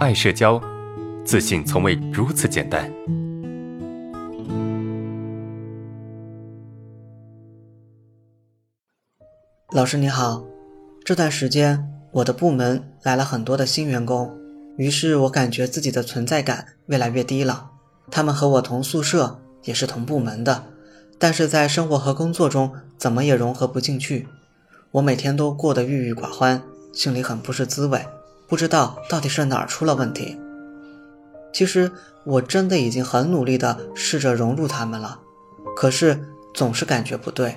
爱社交，自信从未如此简单。老师你好，这段时间我的部门来了很多的新员工，于是我感觉自己的存在感越来越低了。他们和我同宿舍，也是同部门的，但是在生活和工作中怎么也融合不进去。我每天都过得郁郁寡欢，心里很不是滋味，不知道到底是哪儿出了问题。其实我真的已经很努力的试着融入他们了，可是总是感觉不对。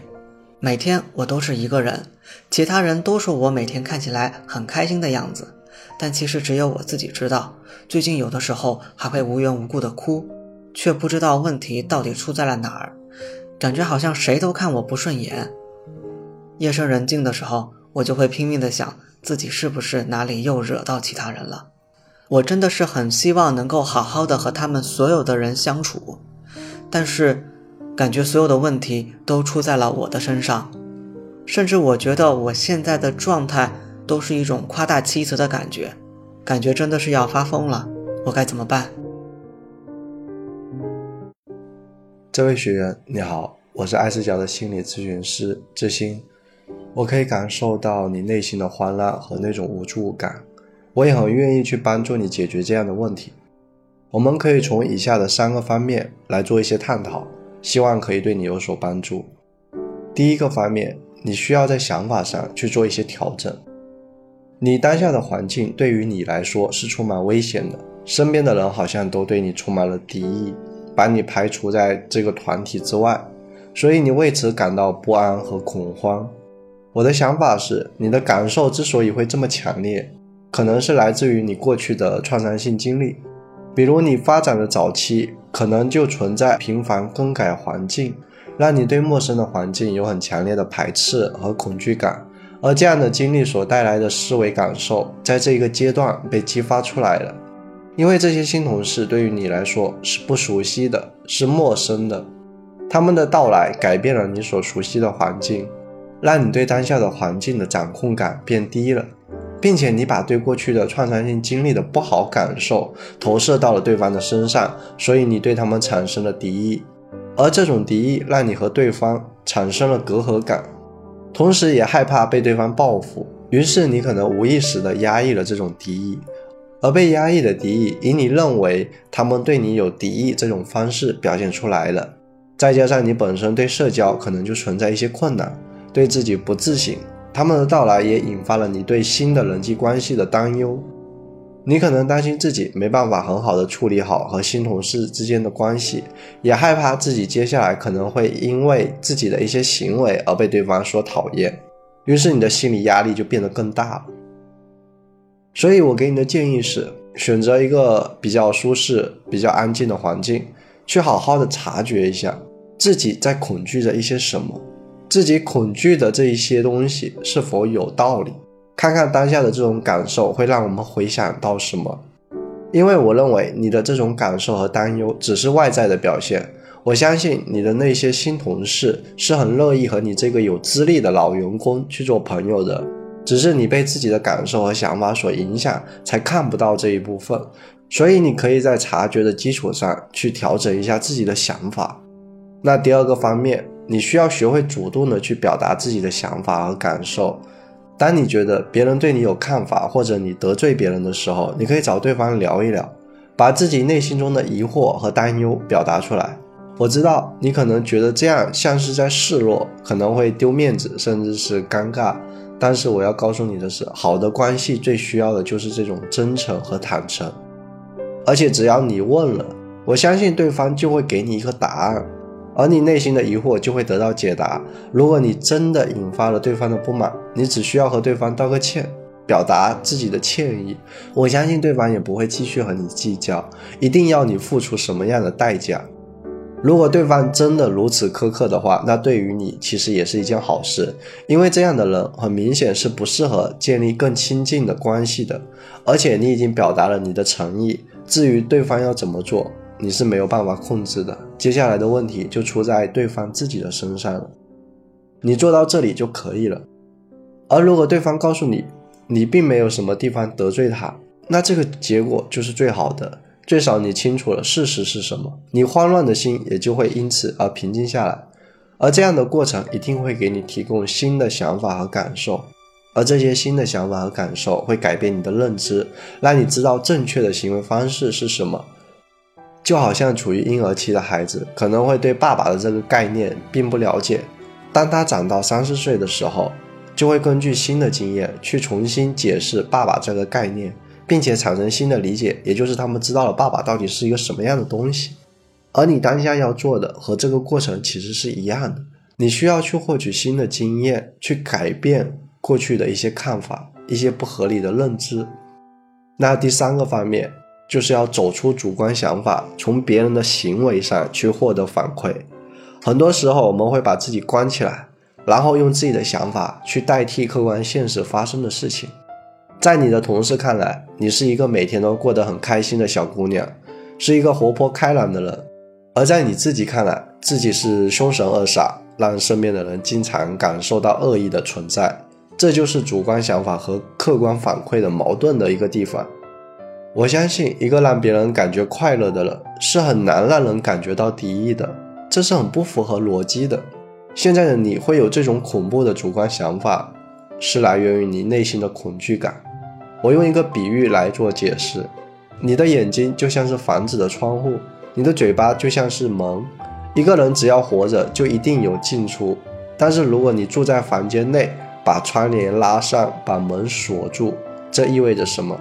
每天我都是一个人，其他人都说我每天看起来很开心的样子，但其实只有我自己知道，最近有的时候还会无缘无故的哭，却不知道问题到底出在了哪儿，感觉好像谁都看我不顺眼。夜深人静的时候，我就会拼命的想自己是不是哪里又惹到其他人了。我真的是很希望能够好好的和他们所有的人相处，但是感觉所有的问题都出在了我的身上，甚至我觉得我现在的状态都是一种夸大其词的感觉，感觉真的是要发疯了。我该怎么办？这位学员你好，我是爱视角的心理咨询师志新。我可以感受到你内心的慌乱和那种无助感，我也很愿意去帮助你解决这样的问题。我们可以从以下的三个方面来做一些探讨，希望可以对你有所帮助。第一个方面，你需要在想法上去做一些调整。你当下的环境对于你来说是充满危险的，身边的人好像都对你充满了敌意，把你排除在这个团体之外，所以你为此感到不安和恐慌。我的想法是，你的感受之所以会这么强烈，可能是来自于你过去的创伤性经历。比如你发展的早期，可能就存在频繁更改环境，让你对陌生的环境有很强烈的排斥和恐惧感。而这样的经历所带来的思维感受，在这个阶段被激发出来了。因为这些新同事对于你来说是不熟悉的，是陌生的，他们的到来改变了你所熟悉的环境。让你对当下的环境的掌控感变低了，并且你把对过去的创伤性经历的不好感受投射到了对方的身上，所以你对他们产生了敌意，而这种敌意让你和对方产生了隔阂感，同时也害怕被对方报复，于是你可能无意识的压抑了这种敌意，而被压抑的敌意以你认为他们对你有敌意这种方式表现出来了，再加上你本身对社交可能就存在一些困难。对自己不自信，他们的到来也引发了你对新的人际关系的担忧。你可能担心自己没办法很好的处理好和新同事之间的关系，也害怕自己接下来可能会因为自己的一些行为而被对方所讨厌，于是你的心理压力就变得更大了。所以我给你的建议是，选择一个比较舒适、比较安静的环境，去好好的察觉一下自己在恐惧着一些什么。自己恐惧的这一些东西是否有道理？看看当下的这种感受会让我们回想到什么？因为我认为你的这种感受和担忧只是外在的表现。我相信你的那些新同事是很乐意和你这个有资历的老员工去做朋友的，只是你被自己的感受和想法所影响，才看不到这一部分。所以你可以在察觉的基础上去调整一下自己的想法。那第二个方面。你需要学会主动的去表达自己的想法和感受。当你觉得别人对你有看法，或者你得罪别人的时候，你可以找对方聊一聊，把自己内心中的疑惑和担忧表达出来。我知道你可能觉得这样像是在示弱，可能会丢面子，甚至是尴尬。但是我要告诉你的是，好的关系最需要的就是这种真诚和坦诚。而且只要你问了，我相信对方就会给你一个答案。而你内心的疑惑就会得到解答。如果你真的引发了对方的不满，你只需要和对方道个歉，表达自己的歉意。我相信对方也不会继续和你计较，一定要你付出什么样的代价。如果对方真的如此苛刻的话，那对于你其实也是一件好事，因为这样的人很明显是不适合建立更亲近的关系的。而且你已经表达了你的诚意，至于对方要怎么做。你是没有办法控制的，接下来的问题就出在对方自己的身上了。你做到这里就可以了。而如果对方告诉你，你并没有什么地方得罪他，那这个结果就是最好的。最少你清楚了事实是什么，你慌乱的心也就会因此而平静下来。而这样的过程一定会给你提供新的想法和感受，而这些新的想法和感受会改变你的认知，让你知道正确的行为方式是什么。就好像处于婴儿期的孩子可能会对爸爸的这个概念并不了解，当他长到三四岁的时候，就会根据新的经验去重新解释爸爸这个概念，并且产生新的理解，也就是他们知道了爸爸到底是一个什么样的东西。而你当下要做的和这个过程其实是一样的，你需要去获取新的经验，去改变过去的一些看法、一些不合理的认知。那第三个方面就是要走出主观想法，从别人的行为上去获得反馈。很多时候我们会把自己关起来，然后用自己的想法去代替客观现实发生的事情。在你的同事看来，你是一个每天都过得很开心的小姑娘，是一个活泼开朗的人。而在你自己看来，自己是凶神恶煞，让身边的人经常感受到恶意的存在，这就是主观想法和客观反馈的矛盾的一个地方。我相信，一个让别人感觉快乐的人，是很难让人感觉到敌意的，这是很不符合逻辑的。现在的你会有这种恐怖的主观想法，是来源于你内心的恐惧感。我用一个比喻来做解释：你的眼睛就像是房子的窗户。你的嘴巴就像是门，一个人只要活着就一定有进出。但是如果你住在房间内，把窗帘拉上，把门锁住，这意味着什么？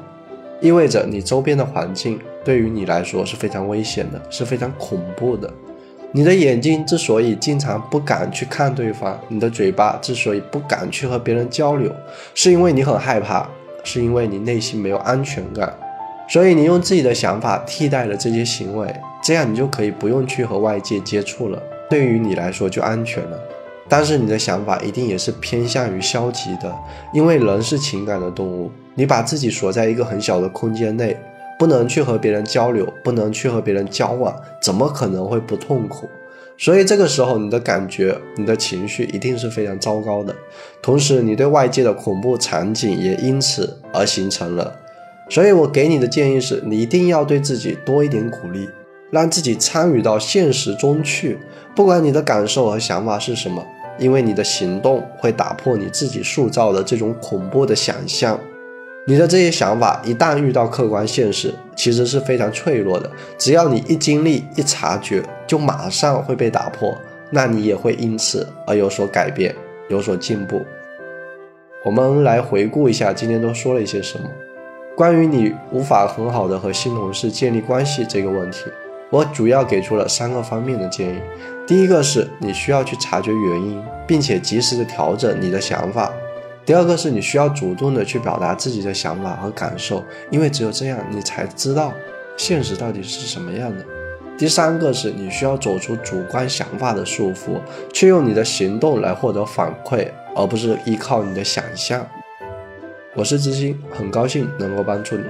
意味着你周边的环境对于你来说是非常危险的，是非常恐怖的。你的眼睛之所以经常不敢去看对方，你的嘴巴之所以不敢去和别人交流，是因为你很害怕，是因为你内心没有安全感。所以你用自己的想法替代了这些行为，这样你就可以不用去和外界接触了，对于你来说就安全了。但是你的想法一定也是偏向于消极的，因为人是情感的动物，你把自己锁在一个很小的空间内，不能去和别人交流，不能去和别人交往，怎么可能会不痛苦？所以这个时候你的感觉、你的情绪一定是非常糟糕的，同时你对外界的恐怖场景也因此而形成了。所以我给你的建议是，你一定要对自己多一点鼓励，让自己参与到现实中去。不管你的感受和想法是什么，因为你的行动会打破你自己塑造的这种恐怖的想象。你的这些想法一旦遇到客观现实，其实是非常脆弱的。只要你一经历、一察觉，就马上会被打破，那你也会因此而有所改变、有所进步。我们来回顾一下今天都说了一些什么。关于你无法很好的和新同事建立关系这个问题，我主要给出了三个方面的建议。第一个是你需要去察觉原因，并且及时的调整你的想法；第二个是你需要主动的去表达自己的想法和感受，因为只有这样你才知道现实到底是什么样的；第三个是你需要走出主观想法的束缚，去用你的行动来获得反馈，而不是依靠你的想象。我是知心，很高兴能够帮助你。